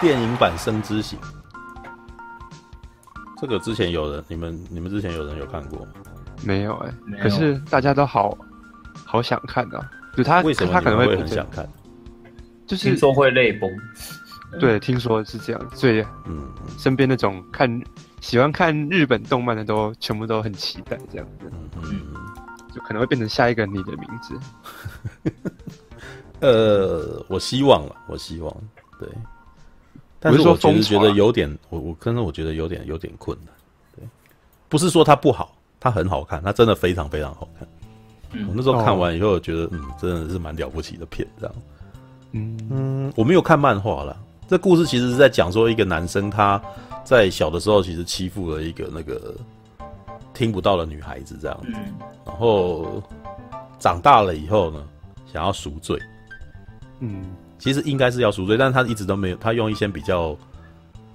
电影版《生之行》，这个之前有人，你们你们之前有人有看过吗？没有哎、欸，可是大家都好好想看啊！就他为什么他可能会会很想看？就是听说会泪崩。对，听说是这样，所以嗯，身边那种看喜欢看日本动漫的都全部都很期待这样子，嗯嗯就可能会变成下一个你的名字。呃，我希望了，我希望对，但是我其实觉得有点，我我可能我觉得有点有点困难，对，不是说它不好，它很好看，它真的非常非常好看。嗯、我那时候看完以后，我觉得嗯，真的是蛮了不起的片，这样。嗯嗯，我没有看漫画了。这故事其实是在讲说，一个男生他在小的时候其实欺负了一个那个听不到的女孩子，这样子。然后长大了以后呢，想要赎罪。嗯，其实应该是要赎罪，但是他一直都没有，他用一些比较，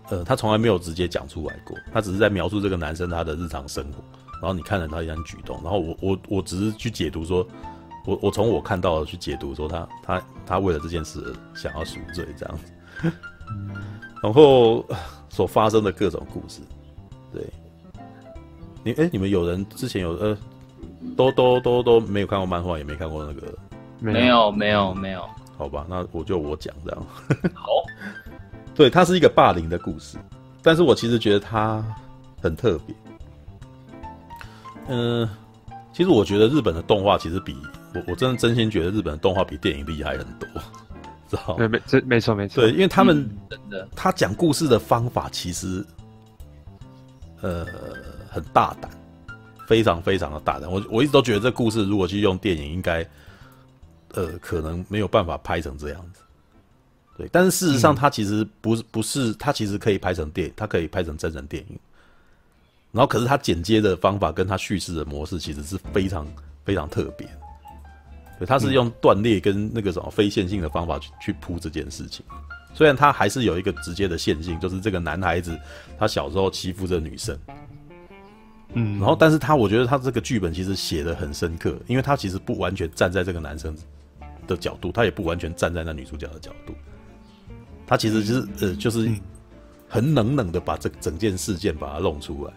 呃，他从来没有直接讲出来过，他只是在描述这个男生他的日常生活，然后你看了他一些举动，然后我我我只是去解读说，我我从我看到的去解读说他他他为了这件事想要赎罪这样子，然后所发生的各种故事，对，你哎、欸，你们有人之前有呃，都都都都没有看过漫画，也没看过那个，没有没有没有。好吧，那我就我讲这样。好，对，它是一个霸凌的故事，但是我其实觉得它很特别。嗯、呃，其实我觉得日本的动画其实比我我真的真心觉得日本的动画比电影厉害很多，知道吗？没没这没错没错。对，因为他们、嗯、真的，他讲故事的方法其实呃很大胆，非常非常的大胆。我我一直都觉得这故事如果去用电影应该。呃，可能没有办法拍成这样子，对。但是事实上，它其实不是不是，它其实可以拍成电影，它可以拍成真人电影。然后，可是它剪接的方法跟它叙事的模式其实是非常非常特别。对，它是用断裂跟那个什么非线性的方法去去铺这件事情。虽然它还是有一个直接的线性，就是这个男孩子他小时候欺负这女生，嗯，然后，但是他我觉得他这个剧本其实写的很深刻，因为他其实不完全站在这个男生的角度，他也不完全站在那女主角的角度，他其实就是呃，就是很冷冷的把这整件事件把它弄出来。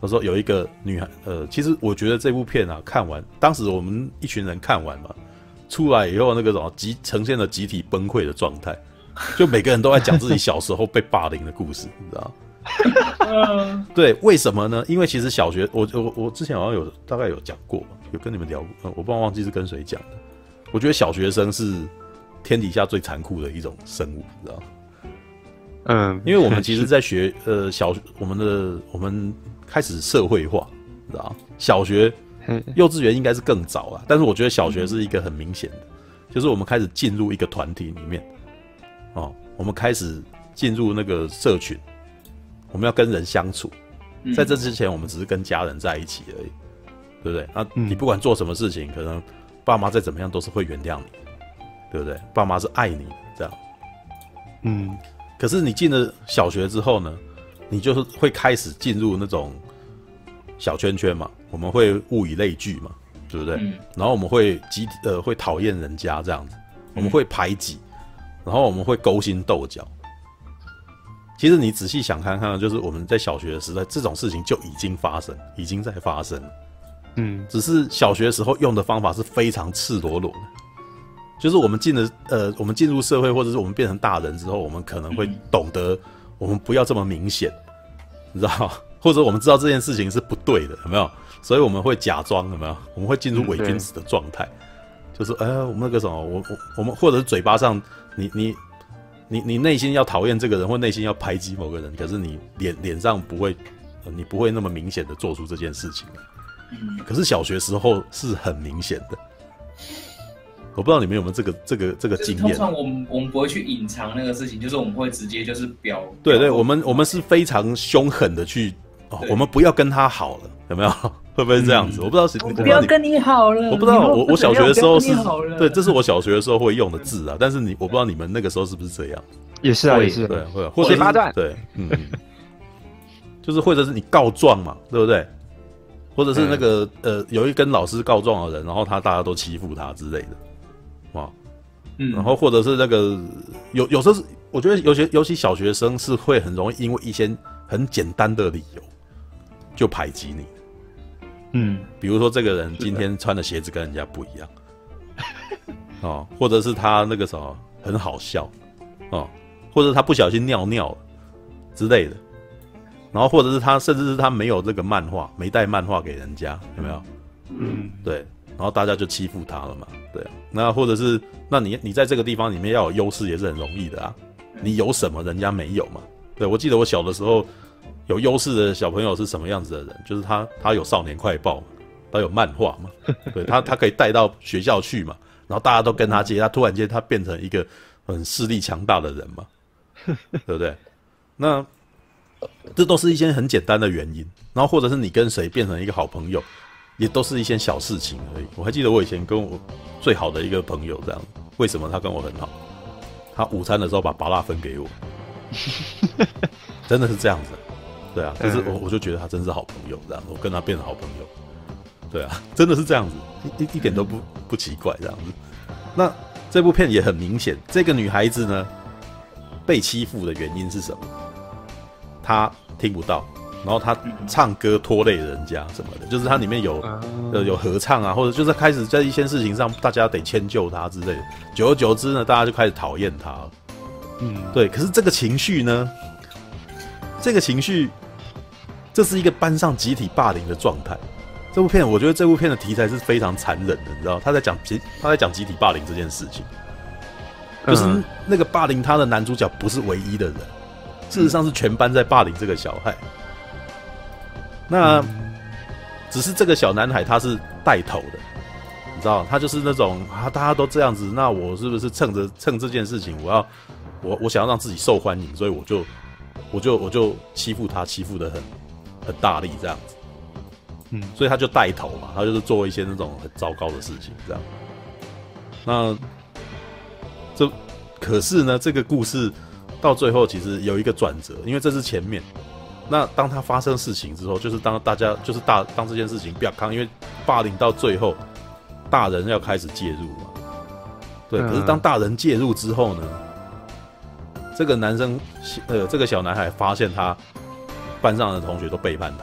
他说有一个女孩，呃，其实我觉得这部片啊，看完当时我们一群人看完嘛，出来以后那个什么集呈现了集体崩溃的状态，就每个人都在讲自己小时候被霸凌的故事，你知道吗？对，为什么呢？因为其实小学，我我我之前好像有大概有讲过，有跟你们聊过，我不知道忘记是跟谁讲的。我觉得小学生是天底下最残酷的一种生物，你知道吗？嗯，因为我们其实，在学呃小我们的我们开始社会化，你知道吗？小学、幼稚园应该是更早了，但是我觉得小学是一个很明显的，就是我们开始进入一个团体里面，哦，我们开始进入那个社群，我们要跟人相处，在这之前，我们只是跟家人在一起而已，对不对？那你不管做什么事情，可能。爸妈再怎么样都是会原谅你，对不对？爸妈是爱你的，这样。嗯，可是你进了小学之后呢，你就是会开始进入那种小圈圈嘛，我们会物以类聚嘛，对不对？嗯、然后我们会集呃会讨厌人家这样子，我们会排挤，然后我们会勾心斗角。其实你仔细想看看，就是我们在小学的时代，这种事情就已经发生，已经在发生。嗯，只是小学时候用的方法是非常赤裸裸的，就是我们进了呃，我们进入社会，或者是我们变成大人之后，我们可能会懂得，我们不要这么明显，你知道，或者我们知道这件事情是不对的，有没有？所以我们会假装，有没有？我们会进入伪君子的状态，就是哎呀，我们那个什么，我我我们或者是嘴巴上，你你你你内心要讨厌这个人，或内心要排挤某个人，可是你脸脸上不会，你不会那么明显的做出这件事情。可是小学时候是很明显的，我不知道你们有没有这个这个这个经验。通常我们我们不会去隐藏那个事情，就是我们会直接就是表。对对，我们我们是非常凶狠的去，哦，我们不要跟他好了，有没有？会不会是这样子？我不知道是。我不要跟你好了。我不知道，我我小学的时候是，对，这是我小学的时候会用的字啊。但是你，我不知道你们那个时候是不是这样？也是啊，也是。对，会或者八段。对，嗯，就是或者是你告状嘛，对不对？或者是那个、嗯、呃，有一跟老师告状的人，然后他大家都欺负他之类的，哇，嗯，然后或者是那个有有时候是我觉得有些尤其小学生是会很容易因为一些很简单的理由就排挤你。嗯，比如说这个人今天穿的鞋子跟人家不一样，哦，或者是他那个什么很好笑，哦，或者他不小心尿尿了之类的，然后或者是他甚至是他没有这个漫画，没带漫画给人家，有没有？嗯，对，然后大家就欺负他了嘛，对，那或者是那你你在这个地方里面要有优势也是很容易的啊。你有什么人家没有嘛？对，我记得我小的时候有优势的小朋友是什么样子的人？就是他他有少年快报嘛，他有漫画嘛，对他他可以带到学校去嘛，然后大家都跟他借，他突然间他变成一个很势力强大的人嘛，对不对？那这都是一些很简单的原因，然后或者是你跟谁变成一个好朋友，也都是一些小事情而已。我还记得我以前跟我最好的一个朋友这样，为什么他跟我很好？他午餐的时候把麻辣分给我，真的是这样子，对啊，就是我我就觉得他真是好朋友，这样我跟他变成好朋友，对啊，真的是这样子，一一点都不不奇怪这样子。那这部片也很明显，这个女孩子呢被欺负的原因是什么？她听不到。然后他唱歌拖累人家什么的，就是他里面有呃有合唱啊，或者就是开始在一些事情上，大家得迁就他之类的。久而久之呢，大家就开始讨厌他了。嗯，对。可是这个情绪呢，这个情绪，这是一个班上集体霸凌的状态。这部片，我觉得这部片的题材是非常残忍的，你知道？他在讲集他在讲集体霸凌这件事情，就是那个霸凌他的男主角不是唯一的人，事实上是全班在霸凌这个小孩。那只是这个小男孩他是带头的，你知道，他就是那种啊，大家都这样子，那我是不是趁着趁这件事情，我要我我想要让自己受欢迎，所以我就我就我就欺负他，欺负的很很大力这样子，嗯，所以他就带头嘛，他就是做一些那种很糟糕的事情这样。那这可是呢，这个故事到最后其实有一个转折，因为这是前面。那当他发生事情之后，就是当大家就是大当这件事情不要看，因为霸凌到最后，大人要开始介入嘛。对，可是当大人介入之后呢，这个男生呃，这个小男孩发现他班上的同学都背叛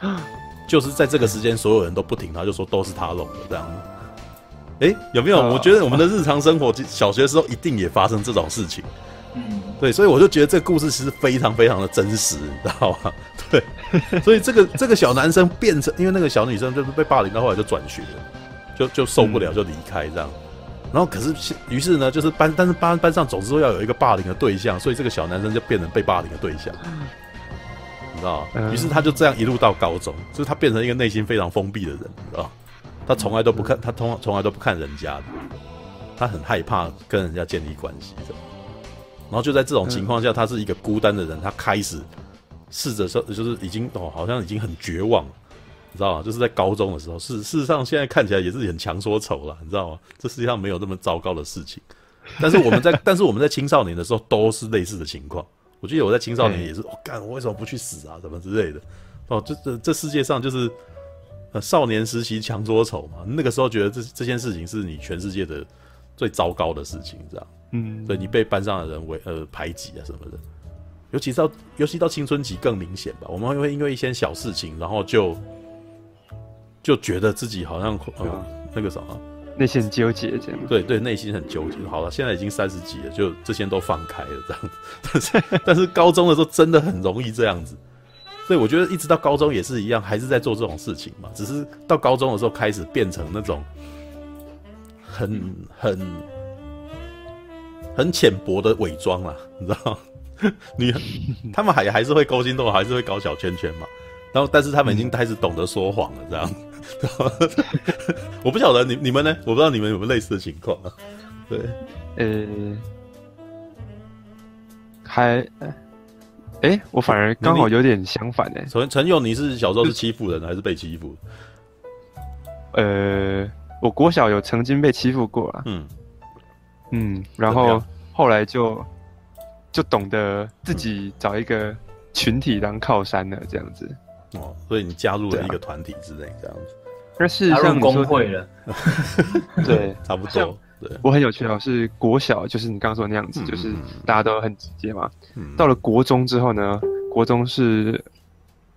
他，就是在这个时间，所有人都不听他，就说都是他弄的这样。哎，有没有？我觉得我们的日常生活，小学的时候一定也发生这种事情。嗯，对，所以我就觉得这个故事其实非常非常的真实，你知道吗？对，所以这个这个小男生变成，因为那个小女生就是被霸凌到后来就转学了，就就受不了就离开这样。然后可是于是呢，就是班，但是班班上总是会要有一个霸凌的对象，所以这个小男生就变成被霸凌的对象，你知道吗？于是他就这样一路到高中，就是他变成一个内心非常封闭的人，你知道吗？他从来都不看，他从从来都不看人家的，他很害怕跟人家建立关系的。然后就在这种情况下，他是一个孤单的人，他开始试着说，就是已经哦，好像已经很绝望了，你知道吗？就是在高中的时候，事事实上现在看起来也是很强说愁了，你知道吗？这世界上没有那么糟糕的事情。但是我们在，但是我们在青少年的时候都是类似的情况。我记得我在青少年也是，我干、哦，我为什么不去死啊？什么之类的。哦，这这这世界上就是呃少年时期强说愁嘛。那个时候觉得这这件事情是你全世界的最糟糕的事情，这样。嗯，对，你被班上的人为呃排挤啊什么的，尤其是到尤其到青春期更明显吧。我们会因为一些小事情，然后就就觉得自己好像呃那个什么内心很纠结这样。对对，内心很纠结。好了，现在已经三十几了，就这些都放开了这样子。但是但是高中的时候真的很容易这样子，所以我觉得一直到高中也是一样，还是在做这种事情嘛。只是到高中的时候开始变成那种很很。很浅薄的伪装啦，你知道？你他们还还是会勾心斗角，还是会搞小圈圈嘛。然后，但是他们已经开始懂得说谎了，这样。我不晓得你你们呢？我不知道你们有没有类似的情况啊？对，呃，还，哎、欸，我反而刚好有点相反哎。陈陈勇，你是小时候是欺负人还是被欺负？呃，我国小有曾经被欺负过啊。嗯。嗯，然后后来就就懂得自己找一个群体当靠山了，这样子。哦，所以你加入了一个团体之类，这样子。那事实上，工会了。对，差不多。对，我很有趣哦，是国小，就是你刚刚说的那样子，嗯、就是大家都很直接嘛。嗯、到了国中之后呢，国中是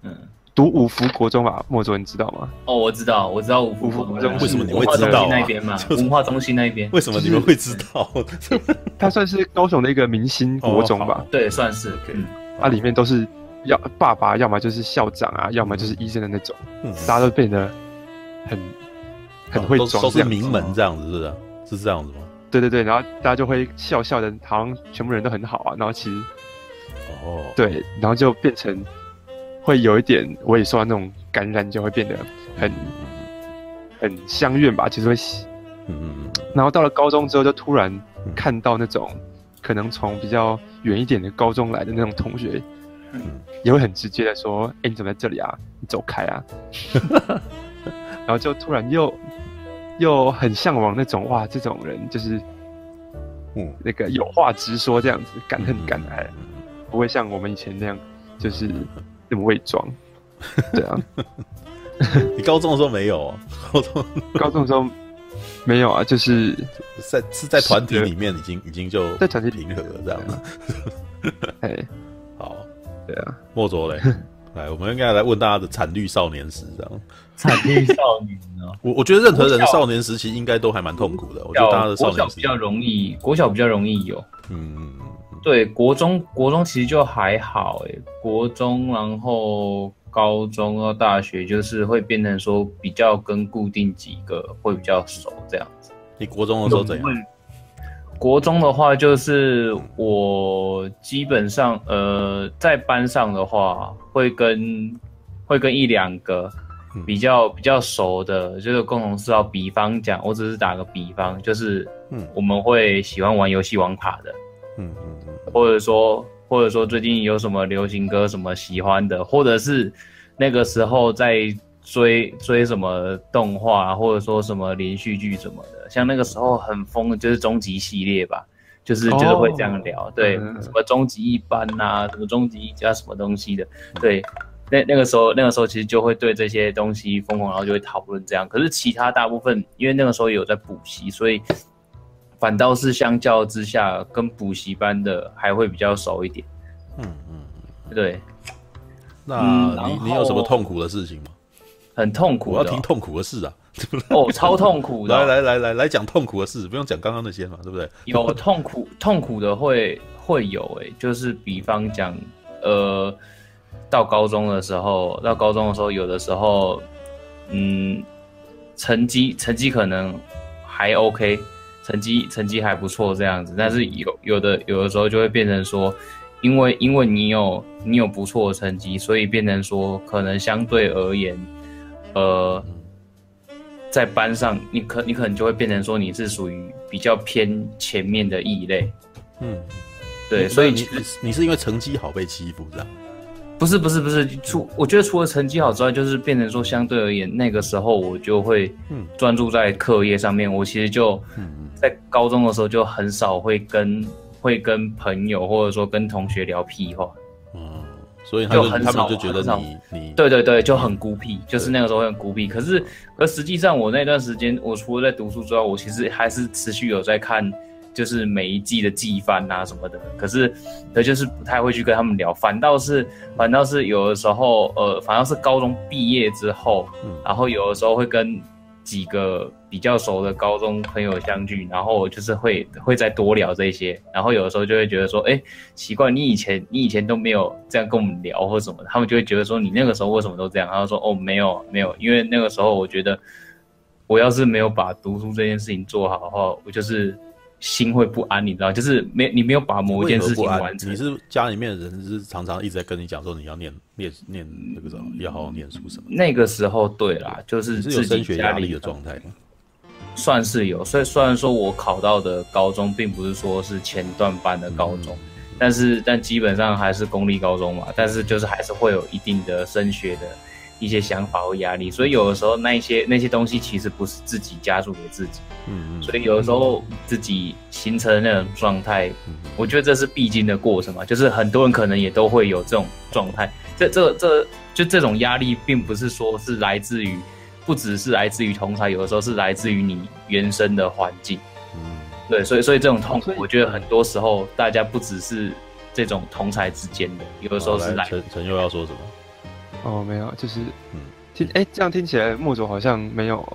嗯。读五福国中吧，莫卓，你知道吗？哦，我知道，我知道五福国中。为什么你会知道？那边嘛，文化中心那边。为什么你们会知道？它算是高雄的一个明星国中吧？对，算是。嗯，它里面都是要爸爸，要么就是校长啊，要么就是医生的那种。嗯，大家都变得很很会装，都是名门这样子，是不是？是这样子吗？对对对，然后大家就会笑笑的，好像全部人都很好啊。然后其实，哦，对，然后就变成。会有一点，我也受到那种感染，就会变得很很相怨吧，其实会，嗯嗯嗯。然后到了高中之后，就突然看到那种可能从比较远一点的高中来的那种同学，嗯，也会很直接的说：“哎，你怎么在这里啊？你走开啊！” 然后就突然又又很向往那种哇，这种人就是，嗯，那个有话直说这样子，敢恨敢爱，不会像我们以前那样，就是。伪装，对啊，你高中的时候没有？高中 高中的时候没有啊，就是在是在团体里面已经已经就在团体平和了这样。哎，好，对啊，莫卓嘞，来，我们应该来问大家的惨绿少年时这样。惨绿少年呢？我我觉得任何人的少年时期应该都还蛮痛苦的。我觉得大家的少年时期比较容易，国小比较容易有，嗯。对，国中国中其实就还好诶，国中然后高中到大学就是会变成说比较跟固定几个会比较熟这样子。你国中的时候怎样？国中的话就是我基本上呃在班上的话会跟会跟一两个比较比较熟的，就是共同嗜好。比方讲，我只是打个比方，就是嗯我们会喜欢玩游戏网卡的。嗯嗯嗯，或者说，或者说最近有什么流行歌什么喜欢的，或者是那个时候在追追什么动画，或者说什么连续剧什么的，像那个时候很疯的就是终极系列吧，就是就是会这样聊，哦、对，嗯、什么终极一班呐，什么终极一家什么东西的，对，那那个时候那个时候其实就会对这些东西疯狂，然后就会讨论这样。可是其他大部分，因为那个时候有在补习，所以。反倒是相较之下，跟补习班的还会比较熟一点。嗯嗯，对。那你你有什么痛苦的事情吗？很痛苦，我要听痛苦的事啊！哦，超痛苦的。来来来来来讲痛苦的事，不用讲刚刚那些嘛，对不对？有痛苦 痛苦的会会有诶、欸，就是比方讲，呃，到高中的时候，到高中的时候，有的时候，嗯，成绩成绩可能还 OK。成绩成绩还不错这样子，但是有有的有的时候就会变成说，因为因为你有你有不错的成绩，所以变成说可能相对而言，呃，在班上你可你可能就会变成说你是属于比较偏前面的异类，嗯，对，所以你你是因为成绩好被欺负这样？不是不是不是，除我觉得除了成绩好之外，就是变成说相对而言，那个时候我就会专注在课业上面，我其实就。在高中的时候就很少会跟会跟朋友或者说跟同学聊屁话，嗯，所以他就，就很少，他们就觉得你少你对对对就很孤僻，就是那个时候很孤僻。可是，而实际上我那段时间，我除了在读书之外，我其实还是持续有在看，就是每一季的季番啊什么的。可是，他，就是不太会去跟他们聊，反倒是反倒是有的时候，呃，反倒是高中毕业之后，嗯，然后有的时候会跟。几个比较熟的高中朋友相聚，然后就是会会再多聊这些，然后有的时候就会觉得说，哎，奇怪，你以前你以前都没有这样跟我们聊或什么的，他们就会觉得说，你那个时候为什么都这样？然后说，哦，没有没有，因为那个时候我觉得，我要是没有把读书这件事情做好的话，我就是。心会不安，你知道，就是没你没有把某一件事情完成。你是家里面的人，是常常一直在跟你讲说你要念念念那个什么，要好好念书什么。那个时候，对啦，就是自己是有升学压力的状态吗？算是有，所以虽然说我考到的高中并不是说是前段班的高中，嗯、但是但基本上还是公立高中嘛，但是就是还是会有一定的升学的。一些想法和压力，所以有的时候那一些那些东西其实不是自己加注给自己，嗯，所以有的时候自己形成那种状态，我觉得这是必经的过程嘛，就是很多人可能也都会有这种状态，这这这就这种压力，并不是说是来自于，不只是来自于同才，有的时候是来自于你原生的环境，嗯，对，所以所以这种痛苦，我觉得很多时候大家不只是这种同才之间的，有的时候是来陈陈又要说什么？哦，没有，就是嗯，听哎，这样听起来墨总好像没有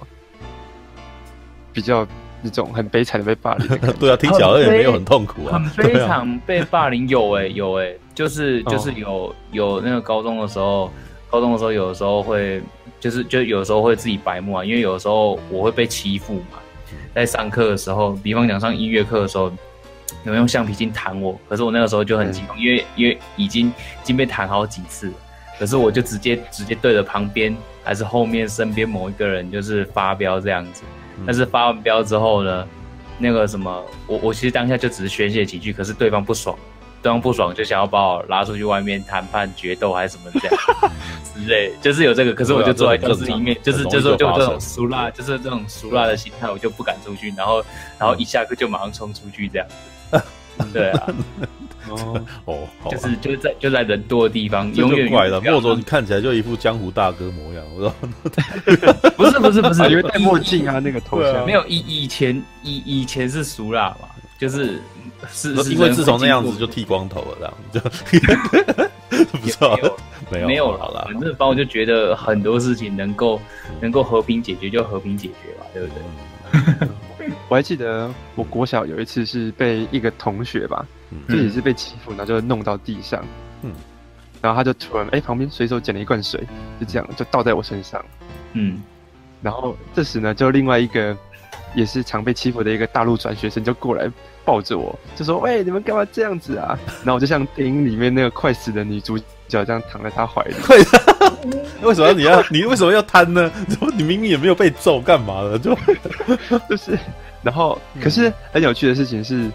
比较那种很悲惨的被霸凌。对啊，听起来也没有很痛苦啊，很悲惨被霸凌。有哎、欸，有哎、欸，就是就是有有那个高中的时候，高中的时候有的时候会就是就有的时候会自己白目啊，因为有的时候我会被欺负嘛。在上课的时候，比方讲上音乐课的时候，有人用橡皮筋弹我，可是我那个时候就很激动，因为因为已经已经被弹好几次，可是我就直接直接对着旁边还是后面身边某一个人就是发飙这样子，但是发完飙之后呢，那个什么，我我其实当下就只是宣泄几句，可是对方不爽。对方不爽就想要把我拉出去外面谈判决斗还是什么这样。之类，就是有这个，可是我就坐在教室里面，就是就是就这种俗辣，就是这种俗辣的心态，我就不敢出去，然后然后一下课就马上冲出去这样。对啊，哦哦，就是就是在就在人多的地方，永远怪了。墨卓，你看起来就一副江湖大哥模样，我说不是不是不是，因为戴墨镜啊，那个头像没有以以前以以前是俗辣嘛，就是。是，因为自从那样子就剃光头了，这样就 不错，没有没有了啦。反正反正我就觉得很多事情能够能够和平解决就和平解决吧，对不对？我还记得我国小有一次是被一个同学吧，就也是被欺负，然后就弄到地上，嗯，然后他就突然哎旁边随手捡了一罐水，就这样就倒在我身上，嗯，然后这时呢就另外一个也是常被欺负的一个大陆转学生就过来。抱着我就说：“喂，你们干嘛这样子啊？” 然后我就像电影里面那个快死的女主角这样躺在他怀里。为什么你要你为什么要贪呢？你明明也没有被揍，干嘛的？就就是，然后可是很有趣的事情是，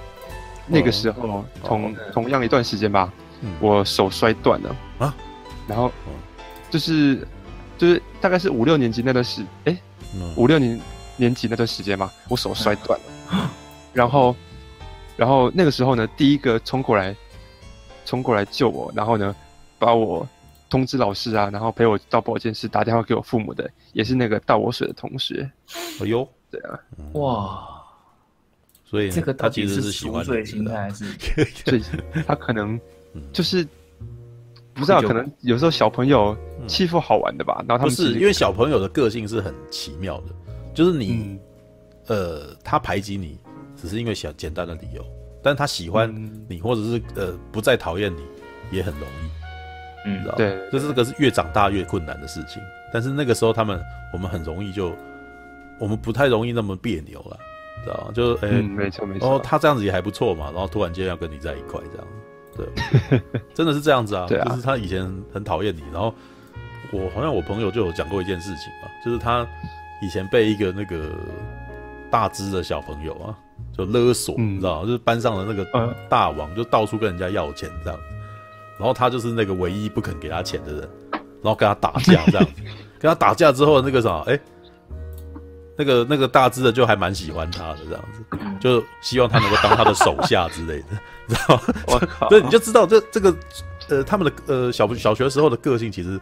那个时候同同样一段时间吧，我手摔断了。啊。然后就是就是大概是五六年级那段时，哎，五六年年级那段时间嘛，我手摔断了，然后。然后那个时候呢，第一个冲过来，冲过来救我，然后呢，把我通知老师啊，然后陪我到保健室打电话给我父母的，也是那个倒我水的同学。哎呦，对啊，哇，所以这个他其实是喜欢的心态，还是 对，他可能就是不知道，可能有时候小朋友欺负好玩的吧。然后他们不是因为小朋友的个性是很奇妙的，就是你，呃，他排挤你。只是因为小简单的理由，但他喜欢你，或者是呃不再讨厌你，也很容易，嗯，对，就是这个是越长大越困难的事情。但是那个时候他们，我们很容易就，我们不太容易那么别扭了，知道吗？就哎，欸嗯、没错没错。然后，他这样子也还不错嘛，然后突然间要跟你在一块这样，对，真的是这样子啊。对啊，就是他以前很讨厌你，然后我好像我朋友就有讲过一件事情嘛，就是他以前被一个那个大只的小朋友啊。就勒索，你知道吗？就是班上的那个大王，就到处跟人家要钱这样，然后他就是那个唯一不肯给他钱的人，然后跟他打架这样，跟他打架之后那个啥，哎，那个那个大只的就还蛮喜欢他的这样子，就希望他能够当他的手下之类的，你 知道吗？我靠！对，你就知道这这个呃他们的呃小小学时候的个性其实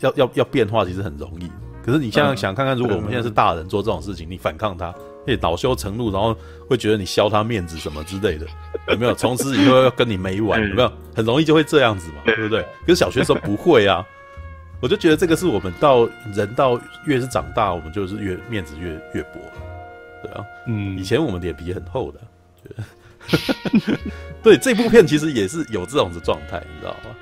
要要要变化其实很容易，可是你现在想看看，如果我们现在是大人做这种事情，你反抗他。会恼羞成怒，然后会觉得你削他面子什么之类的，有没有？从此以后要跟你没完，有没有？很容易就会这样子嘛，对不对？可是小学时候不会啊，我就觉得这个是我们到人到越是长大，我们就是越面子越越薄，对啊，嗯，以前我们脸皮很厚的，觉得。对，这部片其实也是有这种的状态，你知道吗？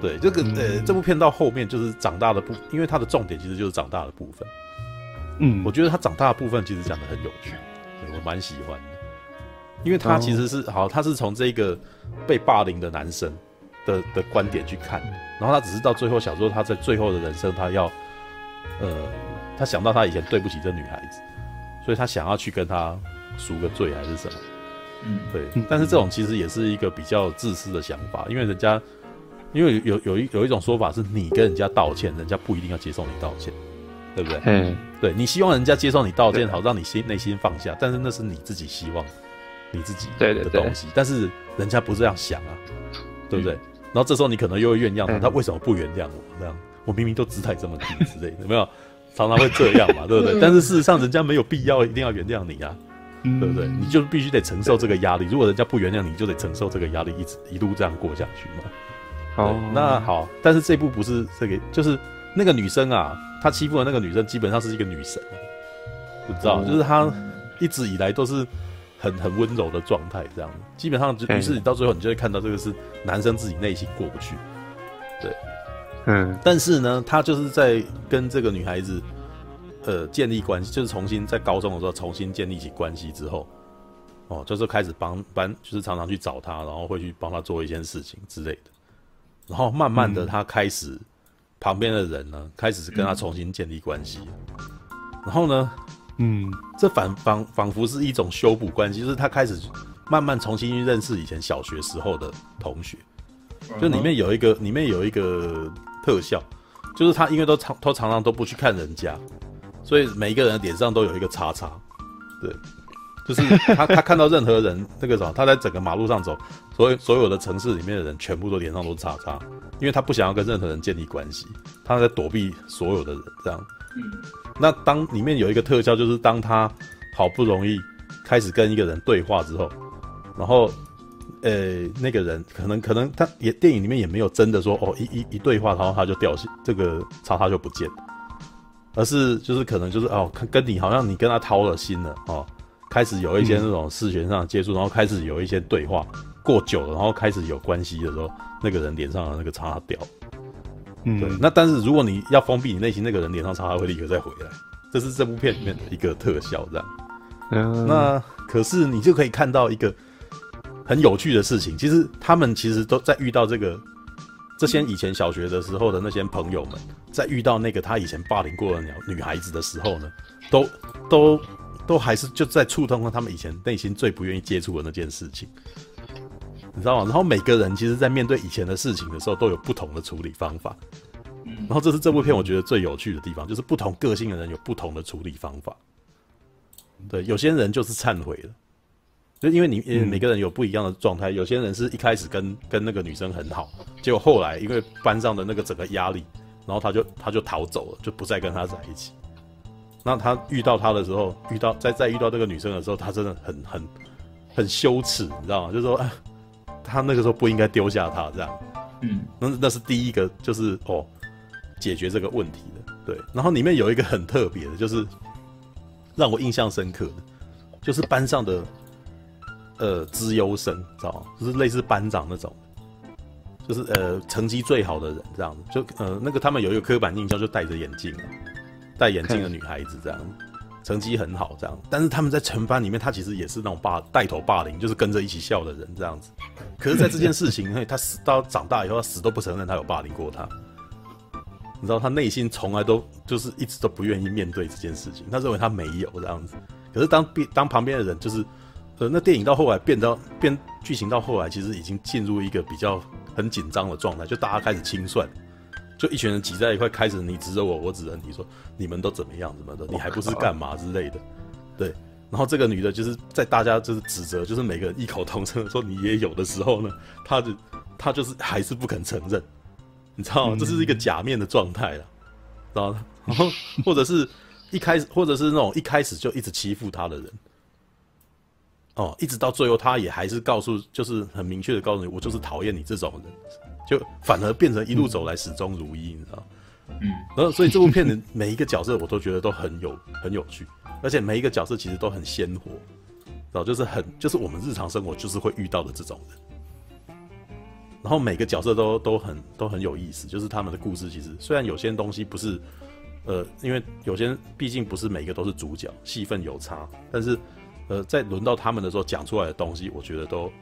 对，这个呃，这部片到后面就是长大的部，因为它的重点其实就是长大的部分。嗯，我觉得他长大的部分其实讲的很有趣，我蛮喜欢的，因为他其实是好，他是从这个被霸凌的男生的的观点去看，然后他只是到最后想说他在最后的人生，他要呃，他想到他以前对不起这女孩子，所以他想要去跟她赎个罪还是什么，嗯，对，但是这种其实也是一个比较自私的想法，因为人家因为有有一有一种说法是你跟人家道歉，人家不一定要接受你道歉。对不对？嗯，对，你希望人家接受你道歉，好让你心内心放下，但是那是你自己希望你自己的东西，但是人家不这样想啊，对不对？然后这时候你可能又会怨样他，他为什么不原谅我？这样我明明都姿态这么低之类的，有没有？常常会这样嘛，对不对？但是事实上人家没有必要一定要原谅你啊，对不对？你就必须得承受这个压力。如果人家不原谅你，就得承受这个压力，一直一路这样过下去嘛。哦，那好，但是这部不是这个，就是那个女生啊，她欺负的那个女生基本上是一个女神，你知道，哦、就是她一直以来都是很很温柔的状态，这样基本上就，于是你到最后你就会看到这个是男生自己内心过不去，对，嗯，但是呢，他就是在跟这个女孩子呃建立关系，就是重新在高中的时候重新建立起关系之后，哦，就是开始帮帮，就是常常去找他，然后会去帮他做一件事情之类的。然后慢慢的，他开始、嗯、旁边的人呢，开始跟他重新建立关系。嗯、然后呢，嗯，这仿仿仿佛是一种修补关系，就是他开始慢慢重新去认识以前小学时候的同学。就里面有一个，里面有一个特效，就是他因为都常都常常都不去看人家，所以每一个人的脸上都有一个叉叉。对。就是他，他看到任何人 那个什么，他在整个马路上走，所有所有的城市里面的人全部都脸上都叉叉，因为他不想要跟任何人建立关系，他在躲避所有的人这样。嗯。那当里面有一个特效，就是当他好不容易开始跟一个人对话之后，然后，呃，那个人可能可能他也电影里面也没有真的说哦一一一对话，然后他就掉下这个叉叉就不见，而是就是可能就是哦跟你好像你跟他掏了心了哦。开始有一些那种视觉上的接触，嗯、然后开始有一些对话，过久了，然后开始有关系的时候，那个人脸上的那个叉掉。嗯，对。那但是如果你要封闭你内心，那个人脸上擦，他会立刻再回来，这是这部片里面的一个特效，这样。嗯。那可是你就可以看到一个很有趣的事情，其实他们其实都在遇到这个这些以前小学的时候的那些朋友们，在遇到那个他以前霸凌过的女女孩子的时候呢，都都。都还是就在触动了他们以前内心最不愿意接触的那件事情，你知道吗？然后每个人其实，在面对以前的事情的时候，都有不同的处理方法。然后这是这部片我觉得最有趣的地方，就是不同个性的人有不同的处理方法。对，有些人就是忏悔了，就因为你每个人有不一样的状态。有些人是一开始跟跟那个女生很好，结果后来因为班上的那个整个压力，然后他就他就逃走了，就不再跟他在一起。那他遇到他的时候，遇到再再遇到这个女生的时候，他真的很很很羞耻，你知道吗？就是说，他那个时候不应该丢下他这样。嗯，那那是第一个，就是哦，解决这个问题的。对，然后里面有一个很特别的，就是让我印象深刻的，就是班上的呃资优生，知道吗？就是类似班长那种，就是呃成绩最好的人这样子。就呃那个他们有一个刻板印象，就戴着眼镜。戴眼镜的女孩子这样，成绩很好这样，但是他们在全班里面，他其实也是那种霸带头霸凌，就是跟着一起笑的人这样子。可是，在这件事情，因为他死到长大以后，他死都不承认他有霸凌过他。你知道，他内心从来都就是一直都不愿意面对这件事情，他认为他没有这样子。可是当当旁边的人就是，呃，那电影到后来变到变剧情到后来，其实已经进入一个比较很紧张的状态，就大家开始清算。就一群人挤在一块，开始你指着我，我指着你说，你们都怎么样怎么的，你还不是干嘛之类的，对。然后这个女的就是在大家就是指责，就是每个人异口同声的说你也有的时候呢，她就她就是还是不肯承认，你知道吗？这是一个假面的状态了，知道吗？然后或者是一开始，或者是那种一开始就一直欺负她的人，哦，一直到最后，她也还是告诉，就是很明确的告诉你，我就是讨厌你这种人。就反而变成一路走来始终如一，你知道？嗯，然后所以这部片的每一个角色我都觉得都很有很有趣，而且每一个角色其实都很鲜活，然后就是很就是我们日常生活就是会遇到的这种人，然后每个角色都都很都很有意思，就是他们的故事其实虽然有些东西不是，呃，因为有些毕竟不是每个都是主角，戏份有差，但是呃，在轮到他们的时候讲出来的东西，我觉得都。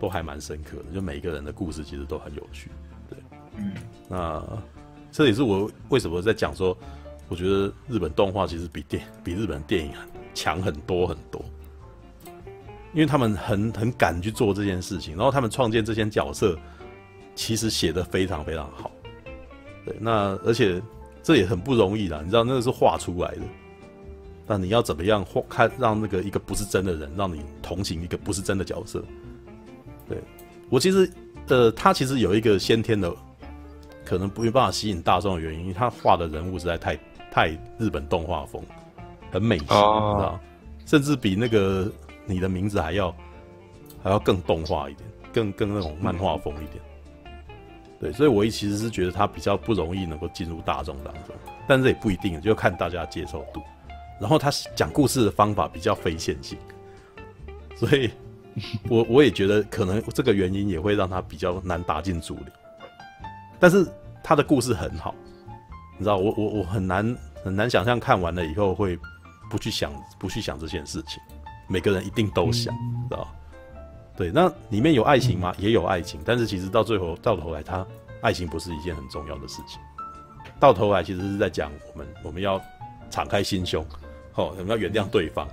都还蛮深刻的，就每一个人的故事其实都很有趣，对，嗯，那这也是我为什么在讲说，我觉得日本动画其实比电比日本电影强很多很多，因为他们很很敢去做这件事情，然后他们创建这些角色，其实写的非常非常好，对，那而且这也很不容易啦，你知道那个是画出来的，那你要怎么样画看让那个一个不是真的人让你同情一个不是真的角色？对，我其实，呃，他其实有一个先天的，可能不没办法吸引大众的原因，他画的人物实在太太日本动画风，很美型，oh. 你知道？甚至比那个你的名字还要还要更动画一点，更更那种漫画风一点。对，所以我其实是觉得他比较不容易能够进入大众当中，但这也不一定，就看大家接受度。然后他讲故事的方法比较非线性，所以 我我也觉得可能这个原因也会让他比较难打进主流。但是他的故事很好，你知道，我我我很难很难想象看完了以后会不去想不去想这件事情。每个人一定都想，知道。对，那里面有爱情吗？也有爱情，但是其实到最后到头来，他爱情不是一件很重要的事情。到头来其实是在讲我们我们要敞开心胸，哦，我们要原谅对方，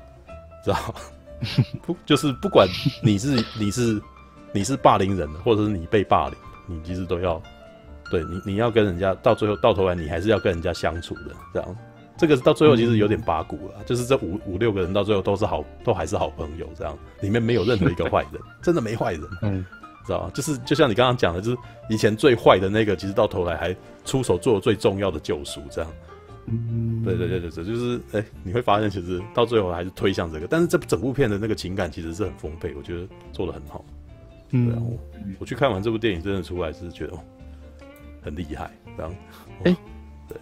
知道？不就是不管你是你是你是霸凌人，或者是你被霸凌，你其实都要对你你要跟人家到最后到头来，你还是要跟人家相处的，这样。这个到最后其实有点八股了，嗯、就是这五五六个人到最后都是好，都还是好朋友，这样里面没有任何一个坏人，真的没坏人，嗯，知道吧？就是就像你刚刚讲的，就是以前最坏的那个，其实到头来还出手做了最重要的救赎，这样，嗯，对对对对对，就是哎，你会发现其实到最后还是推向这个，但是这整部片的那个情感其实是很丰沛，我觉得做的很好，嗯，对啊，我，我去看完这部电影，真的出来是觉得很厉害，然后，哎。对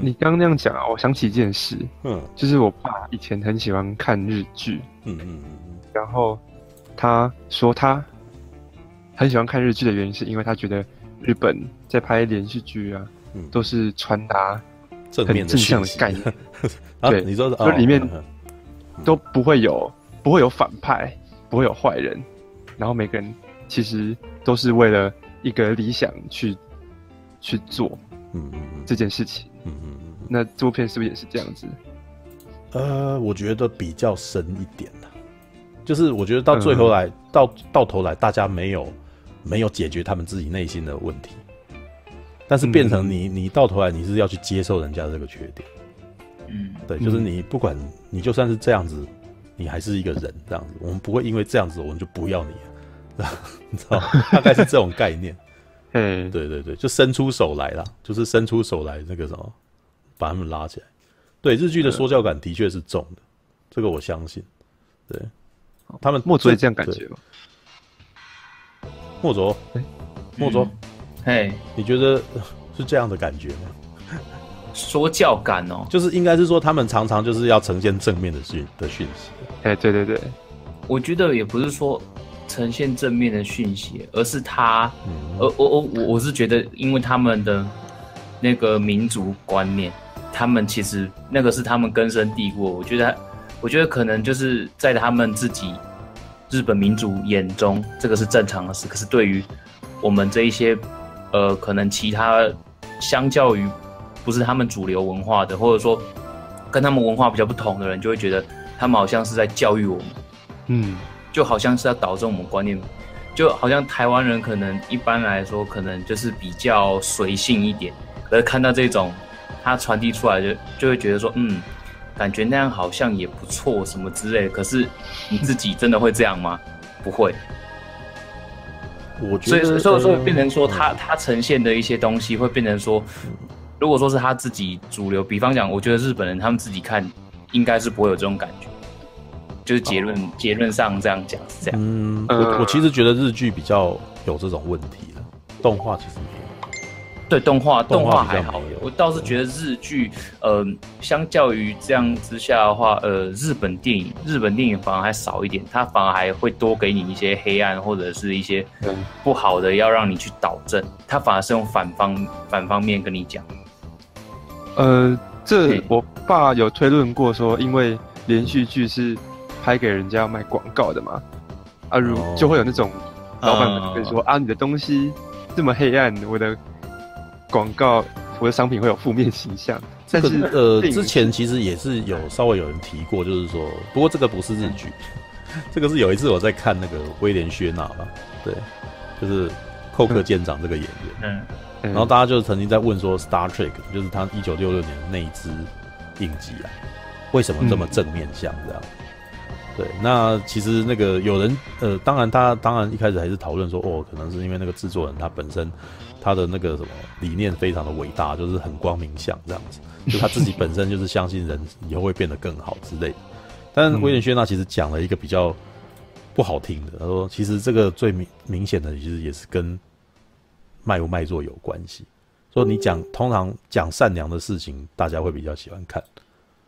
你刚刚那样讲啊，我想起一件事，嗯，就是我爸以前很喜欢看日剧，嗯嗯嗯，然后他说他很喜欢看日剧的原因，是因为他觉得日本在拍连续剧啊，嗯，都是传达很正向的概念，对，你说的，就里面都不会有不会有反派，不会有坏人，然后每个人其实都是为了一个理想去去做，嗯嗯嗯，这件事情。嗯嗯嗯，那这部片是不是也是这样子？呃，我觉得比较深一点的，就是我觉得到最后来，嗯、到到头来，大家没有没有解决他们自己内心的问题，但是变成你你到头来你是要去接受人家这个缺点，嗯，对，就是你不管你就算是这样子，你还是一个人这样子，我们不会因为这样子我们就不要你，你知道，大概是这种概念。嗯，对对对，就伸出手来了，就是伸出手来那个什么，把他们拉起来。对，日剧的说教感的确是重的，这个我相信。对，他们莫卓也这样感觉吗？莫卓，哎，莫卓，嘿，你觉得是这样的感觉吗？说教感哦，就是应该是说他们常常就是要呈现正面的讯的讯息。哎，对对对，我觉得也不是说。呈现正面的讯息，而是他，而我我我我是觉得，因为他们的那个民族观念，他们其实那个是他们根深蒂固。我觉得，我觉得可能就是在他们自己日本民族眼中，这个是正常的事。可是对于我们这一些，呃，可能其他相较于不是他们主流文化的，或者说跟他们文化比较不同的人，就会觉得他们好像是在教育我们，嗯。就好像是要导正我们观念，就好像台湾人可能一般来说可能就是比较随性一点，而看到这种他传递出来就就会觉得说，嗯，感觉那样好像也不错什么之类的。可是你自己真的会这样吗？不会。我觉得，所以所以所以变成说他他呈现的一些东西会变成说，如果说是他自己主流，比方讲，我觉得日本人他们自己看应该是不会有这种感觉。就是结论，结论上这样讲是这样。嗯，我我其实觉得日剧比较有这种问题了，动画其实没有。对，动画动画还好，我倒是觉得日剧，呃，相较于这样之下的话，呃，日本电影，日本电影反而还少一点，它反而还会多给你一些黑暗或者是一些不好的，要让你去导正。它反而是用反方反方面跟你讲。呃，这我爸有推论过说，因为连续剧是。拍给人家卖广告的嘛，啊，如就会有那种老板们会说、oh. 啊，你的东西这么黑暗，我的广告，我的商品会有负面形象。但是呃，之前其实也是有稍微有人提过，就是说，不过这个不是日剧，这个是有一次我在看那个威廉薛纳吧，对，就是寇克舰长这个演员，嗯，然后大家就曾经在问说，Star Trek 就是他一九六六年的那一支影集啊，为什么这么正面向这样？嗯。对，那其实那个有人，呃，当然他当然一开始还是讨论说，哦，可能是因为那个制作人他本身他的那个什么理念非常的伟大，就是很光明向这样子，就他自己本身就是相信人以后会变得更好之类的。但是威廉薛纳其实讲了一个比较不好听的，他说其实这个最明明显的其实也是跟卖不卖座有关系。说你讲通常讲善良的事情，大家会比较喜欢看。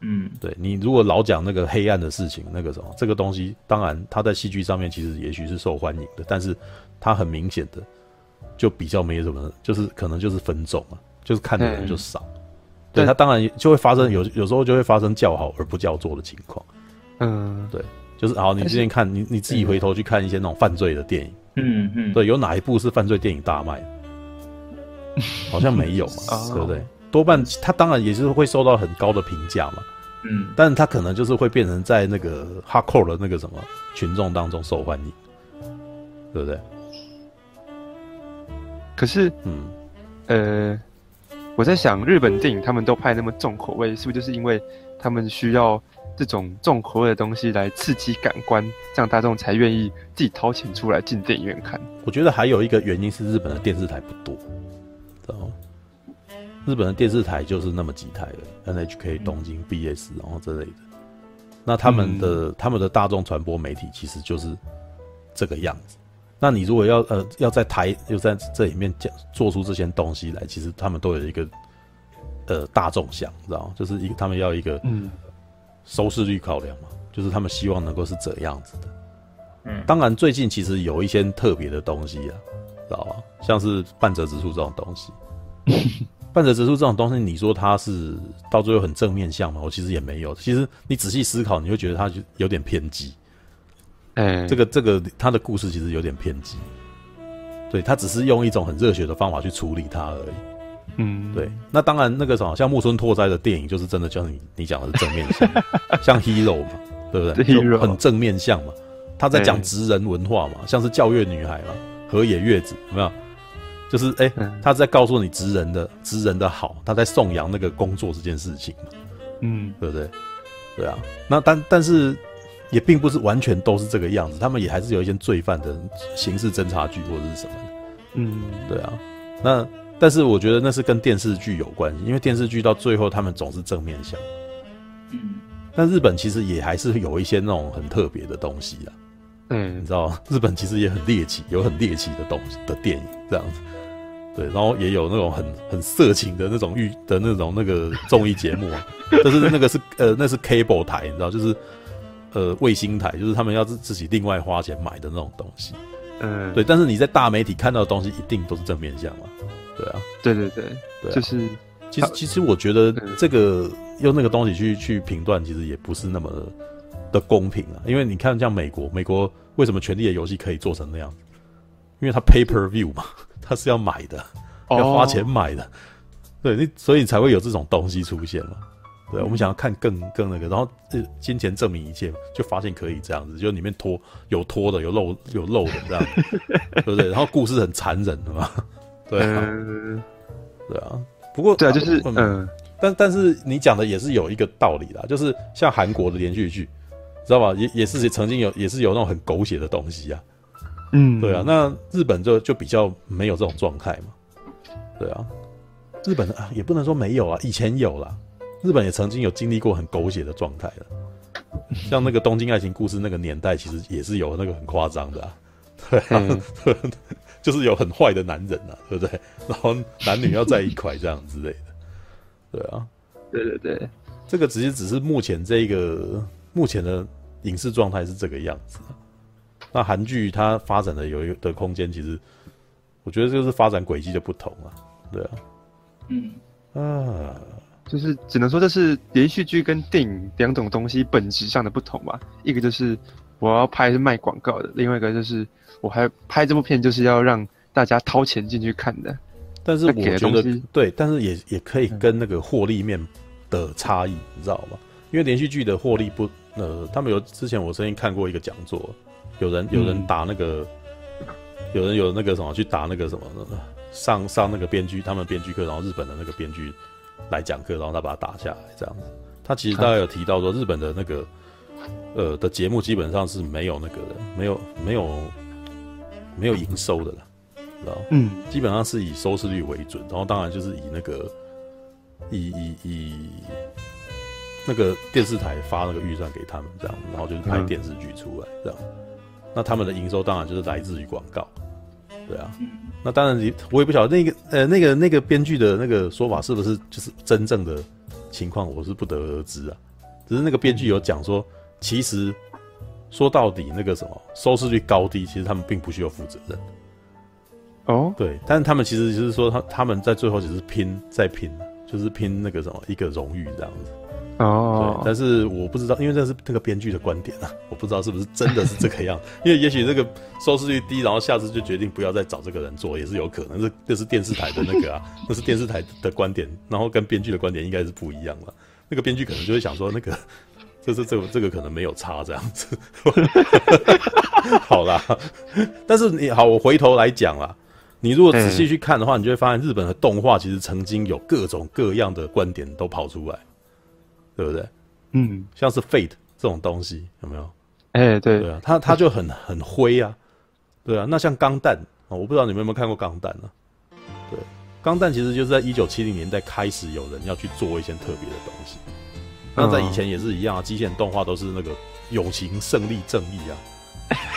嗯，对，你如果老讲那个黑暗的事情，那个什么这个东西，当然他在戏剧上面其实也许是受欢迎的，但是它很明显的就比较没什么，就是可能就是分众啊，就是看的人就少。嗯、对，他当然就会发生有有时候就会发生叫好而不叫座的情况。嗯，对，就是好，你之前看你你自己回头去看一些那种犯罪的电影，嗯嗯，对，有哪一部是犯罪电影大卖？好像没有嘛，对不对？多半他当然也是会受到很高的评价嘛。嗯，但是他可能就是会变成在那个 hardcore 的那个什么群众当中受欢迎，对不对？可是，嗯，呃，我在想，日本电影他们都拍那么重口味，是不是就是因为他们需要这种重口味的东西来刺激感官，这样大众才愿意自己掏钱出来进电影院看？我觉得还有一个原因是日本的电视台不多，知道吗？日本的电视台就是那么几台了，NHK、东京、BS，然后之类的。那他们的、嗯、他们的大众传播媒体其实就是这个样子。那你如果要呃要在台又在这里面讲做出这些东西来，其实他们都有一个呃大众向，知道吗？就是一个他们要一个嗯收视率考量嘛，就是他们希望能够是这样子的。嗯，当然最近其实有一些特别的东西啊，知道吧？像是半折指数这种东西。半折指数这种东西，你说它是到最后很正面向吗？我其实也没有。其实你仔细思考，你会觉得它就有点偏激。嗯，这个这个他的故事其实有点偏激。对，他只是用一种很热血的方法去处理它而已。嗯，对。那当然，那个什么像木村拓哉的电影，就是真的像你你讲的是正面向，像 Hero 嘛，对不对？就很正面向嘛。他在讲职人文化嘛，像是教育女孩嘛，河野月子有没有？就是哎、欸，他在告诉你职人的职人的好，他在颂扬那个工作这件事情嘛，嗯，对不对？对啊，那但但是也并不是完全都是这个样子，他们也还是有一些罪犯的刑事侦查剧或者是什么的，嗯，对啊。那但是我觉得那是跟电视剧有关系，因为电视剧到最后他们总是正面向，嗯。但日本其实也还是有一些那种很特别的东西啊，嗯，你知道吗？日本其实也很猎奇，有很猎奇的东西的电影这样子。对，然后也有那种很很色情的那种欲的那种那个综艺节目啊，但是那个是呃那是 cable 台，你知道，就是呃卫星台，就是他们要自自己另外花钱买的那种东西。嗯，对，但是你在大媒体看到的东西一定都是正面向嘛？对啊，对对对，对啊、就是其实其实我觉得这个用那个东西去去评断，其实也不是那么的公平啊。因为你看像美国，美国为什么《权力的游戏》可以做成那样？因为它 pay per view 嘛。它是要买的，要花钱买的，oh. 对你，所以才会有这种东西出现嘛。对，我们想要看更更那个，然后金钱证明一切，就发现可以这样子，就里面脱有脱的，有漏有漏的这样，对不对？然后故事很残忍的嘛，对啊，嗯、对啊。不过对啊，就是嗯，嗯但但是你讲的也是有一个道理啦，就是像韩国的连续剧，知道吧？也也是曾经有也是有那种很狗血的东西啊。嗯，对啊，那日本就就比较没有这种状态嘛，对啊，日本啊也不能说没有啊，以前有啦，日本也曾经有经历过很狗血的状态了，像那个《东京爱情故事》那个年代，其实也是有那个很夸张的，啊，对啊，嗯、就是有很坏的男人啊，对不对？然后男女要在一块这样之类的，对啊，对对对，这个其实只是目前这个目前的影视状态是这个样子。那韩剧它发展的有一个的空间，其实我觉得就是发展轨迹的不同啊，对啊，嗯。啊，就是只能说这是连续剧跟电影两种东西本质上的不同吧。一个就是我要拍是卖广告的，另外一个就是我还拍这部片就是要让大家掏钱进去看的。但是我觉得对，但是也也可以跟那个获利面的差异，嗯、你知道吗？因为连续剧的获利不呃，他们有之前我曾经看过一个讲座。有人有人打那个，嗯、有人有那个什么去打那个什么，上上那个编剧他们编剧课，然后日本的那个编剧来讲课，然后他把他打下来这样子。他其实大概有提到说，日本的那个呃的节目基本上是没有那个的，没有没有没有营收的了，知道嗯，基本上是以收视率为准，然后当然就是以那个以以以那个电视台发那个预算给他们这样，然后就是拍电视剧出来这样。那他们的营收当然就是来自于广告，对啊。那当然你我也不晓得那个呃那个那个编剧的那个说法是不是就是真正的情况，我是不得而知啊。只是那个编剧有讲说，其实说到底那个什么收视率高低，其实他们并不需要负责任。哦，对，但是他们其实就是说他他们在最后只是拼在拼，就是拼那个什么一个荣誉这样子。哦，对，但是我不知道，因为这是那个编剧的观点啊，我不知道是不是真的是这个样。因为也许这个收视率低，然后下次就决定不要再找这个人做，也是有可能。这这是电视台的那个啊，那是电视台的观点，然后跟编剧的观点应该是不一样了。那个编剧可能就会想说，那个这是这个这个可能没有差这样子。好啦，但是你好，我回头来讲啦，你如果仔细去看的话，你就会发现日本的动画其实曾经有各种各样的观点都跑出来。对不对？嗯，像是 Fate 这种东西有没有？哎、欸，对，对啊，它它就很很灰啊，对啊。那像钢弹啊，我不知道你们有没有看过钢弹呢？对，钢弹其实就是在一九七零年代开始有人要去做一些特别的东西。那在以前也是一样啊，机械人动画都是那个友情胜利正义啊，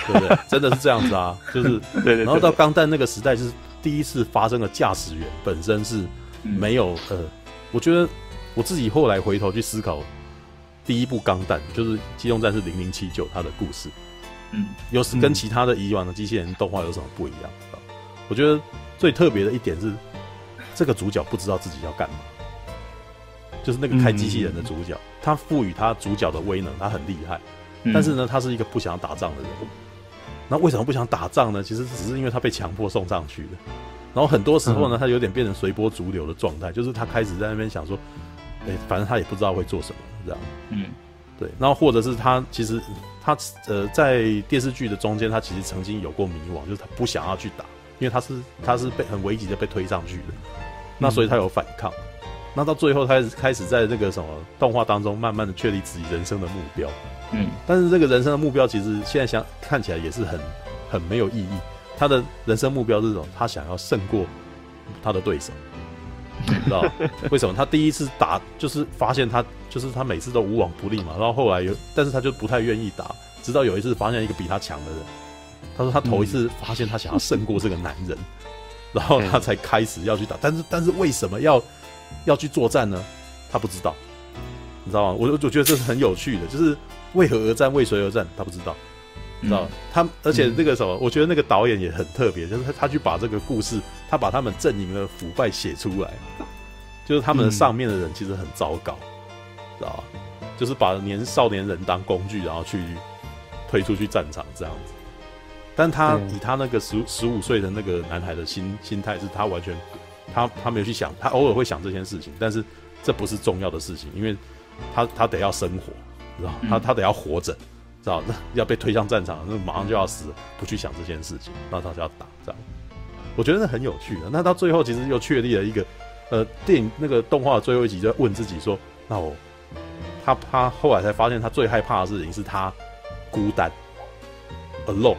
对不对？真的是这样子啊，就是对。然后到钢弹那个时代，就是第一次发生了驾驶员本身是没有、嗯、呃，我觉得。我自己后来回头去思考，第一部《钢弹》就是《机动战士零零七九》它的故事，嗯，有时跟其他的以往的机器人动画有什么不一样？嗯、我觉得最特别的一点是，这个主角不知道自己要干嘛，就是那个开机器人的主角，嗯、他赋予他主角的威能，他很厉害，但是呢，他是一个不想打仗的人。那为什么不想打仗呢？其实只是因为他被强迫送上去的。然后很多时候呢，他有点变成随波逐流的状态，就是他开始在那边想说。哎，反正他也不知道会做什么，这样。嗯，对。然后或者是他其实他呃在电视剧的中间，他其实曾经有过迷惘，就是他不想要去打，因为他是他是被很危急的被推上去的，那所以他有反抗。嗯、那到最后，他开始在这个什么动画当中，慢慢的确立自己人生的目标。嗯，但是这个人生的目标其实现在想看起来也是很很没有意义。他的人生目标是什么，他想要胜过他的对手。你知道为什么？他第一次打就是发现他就是他每次都无往不利嘛，然后后来有，但是他就不太愿意打，直到有一次发现一个比他强的人，他说他头一次发现他想要胜过这个男人，然后他才开始要去打，但是但是为什么要要去作战呢？他不知道，你知道吗？我我觉得这是很有趣的，就是为何而战，为谁而战，他不知道。你知道他，而且那个什么，嗯、我觉得那个导演也很特别，就是他他去把这个故事，他把他们阵营的腐败写出来，就是他们上面的人其实很糟糕，嗯、知道？就是把年少年人当工具，然后去推出去战场这样子。但他以他那个十十五岁的那个男孩的心心态，是他完全他他没有去想，他偶尔会想这件事情，但是这不是重要的事情，因为他他得要生活，知道他他得要活着。知道那要被推向战场，那马上就要死，不去想这件事情，那他就要打这样。我觉得那很有趣的。那到最后其实又确立了一个，呃，电影那个动画最后一集就在问自己说：那我他他后来才发现，他最害怕的事情是他孤单，alone。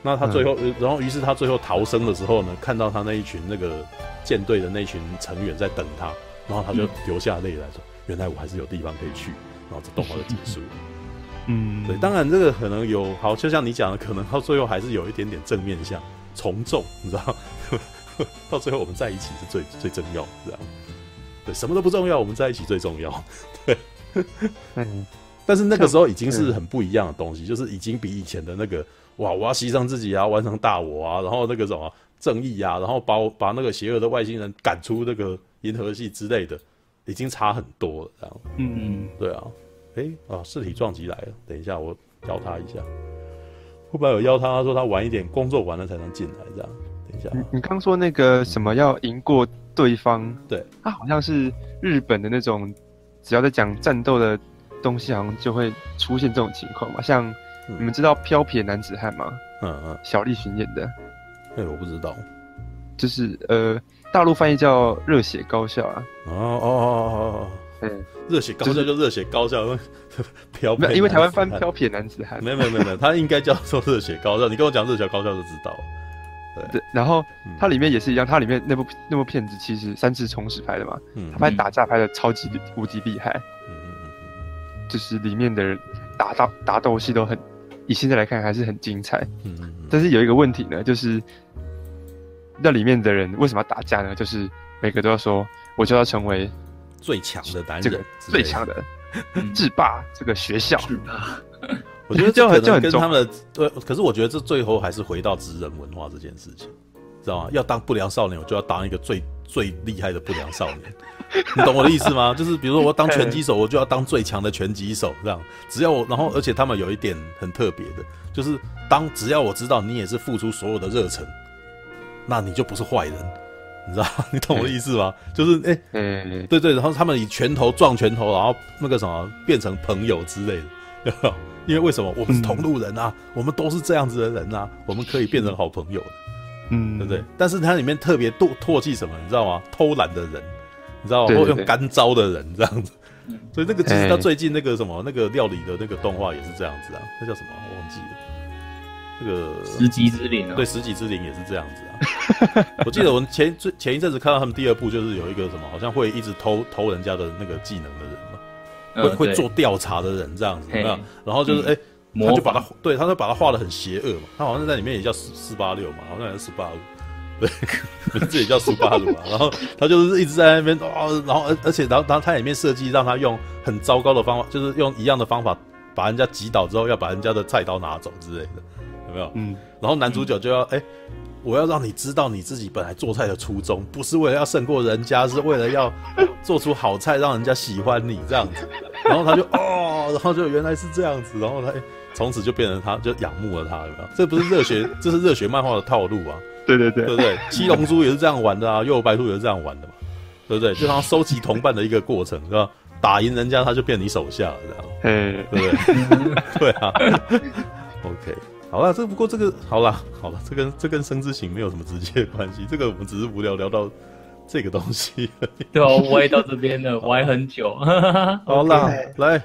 那他最后，然后于是他最后逃生的时候呢，看到他那一群那个舰队的那群成员在等他，然后他就流下泪来说：原来我还是有地方可以去。然后这动画就结束了。嗯，对，当然这个可能有好，就像你讲的，可能到最后还是有一点点正面向从众，你知道，到最后我们在一起是最最重要的，这样，对，什么都不重要，我们在一起最重要，对，嗯，但是那个时候已经是很不一样的东西，就是已经比以前的那个哇，我要牺牲自己啊，完成大我啊，然后那个什么正义啊，然后把我把那个邪恶的外星人赶出那个银河系之类的，已经差很多了，这样，嗯，对啊。哎、欸、啊！尸体撞击来了，等一下我邀他一下。后边有邀他，他说他晚一点工作完了才能进来，这样。等一下，你刚说那个什么要赢过对方？对，他好像是日本的那种，只要在讲战斗的东西，好像就会出现这种情况嘛。像你们知道《飘撇男子汉》吗？嗯嗯，小栗旬演的。哎，我不知道，就是呃，大陆翻译叫《热血高校》啊。哦哦哦哦哦。嗯，热血高校就热血高校，飘没有，因为台湾翻飘撇男子汉，没有没有没有没，他应该叫做热血高校。你跟我讲热血高校就知道。对，对，然后它里面也是一样，它里面那部那部片子其实三次重实拍的嘛，他拍打架拍的超级无敌厉害。嗯嗯嗯。就是里面的人打斗打斗戏都很，以现在来看还是很精彩。嗯，嗯，但是有一个问题呢，就是那里面的人为什么要打架呢？就是每个都要说，我就要成为最强的男人，这个最强的制霸这个学校。制霸，我觉得这可能跟他们的对，可是我觉得这最后还是回到职人文化这件事情，知道吗？要当不良少年，我就要当一个最最厉害的不良少年。你懂我的意思吗？就是比如说我要当拳击手，我就要当最强的拳击手，这样。只要我，然后而且他们有一点很特别的，就是当只要我知道你也是付出所有的热忱，那你就不是坏人，你知道？你懂我的意思吗？就是哎，嗯、欸，对对，然后他们以拳头撞拳头，然后那个什么变成朋友之类的，因为为什么我们是同路人啊？嗯、我们都是这样子的人啊，我们可以变成好朋友的，嗯，对不对？但是它里面特别唾唾弃什么，你知道吗？偷懒的人。你知道吗？或用干招的人这样子，所以那个其实他最近那个什么那个料理的那个动画也是这样子啊，那叫什么我忘记了。那个食戟之灵啊，对，食戟之灵也是这样子啊。我记得我前最前一阵子看到他们第二部，就是有一个什么好像会一直偷偷人家的那个技能的人嘛，会会做调查的人这样子，有没有？然后就是哎，他就把他对，他就把他画的很邪恶嘛，他好像在里面也叫四四八六嘛，好像也是四八六。对，名字也叫苏巴鲁嘛，然后他就是一直在那边哦，然后而而且然后然后他里面设计让他用很糟糕的方法，就是用一样的方法把人家击倒之后，要把人家的菜刀拿走之类的，有没有？嗯。然后男主角就要哎、嗯欸，我要让你知道你自己本来做菜的初衷，不是为了要胜过人家，是为了要做出好菜让人家喜欢你这样子。然后他就哦，然后就原来是这样子，然后他哎，从、欸、此就变成他就仰慕了他，有没有？这不是热血，这是热血漫画的套路啊。对对对，对不对？七龙珠也是这样玩的啊，幽游白兔也是这样玩的嘛，对不对？就他收集同伴的一个过程，是吧？打赢人家他就变你手下了，这样，嗯，对不对？对啊。OK，好了，这不过这个好了，好了，这跟这跟生之行没有什么直接的关系，这个我们只是无聊聊到这个东西。对啊，我也到这边了，歪很久。好了，来。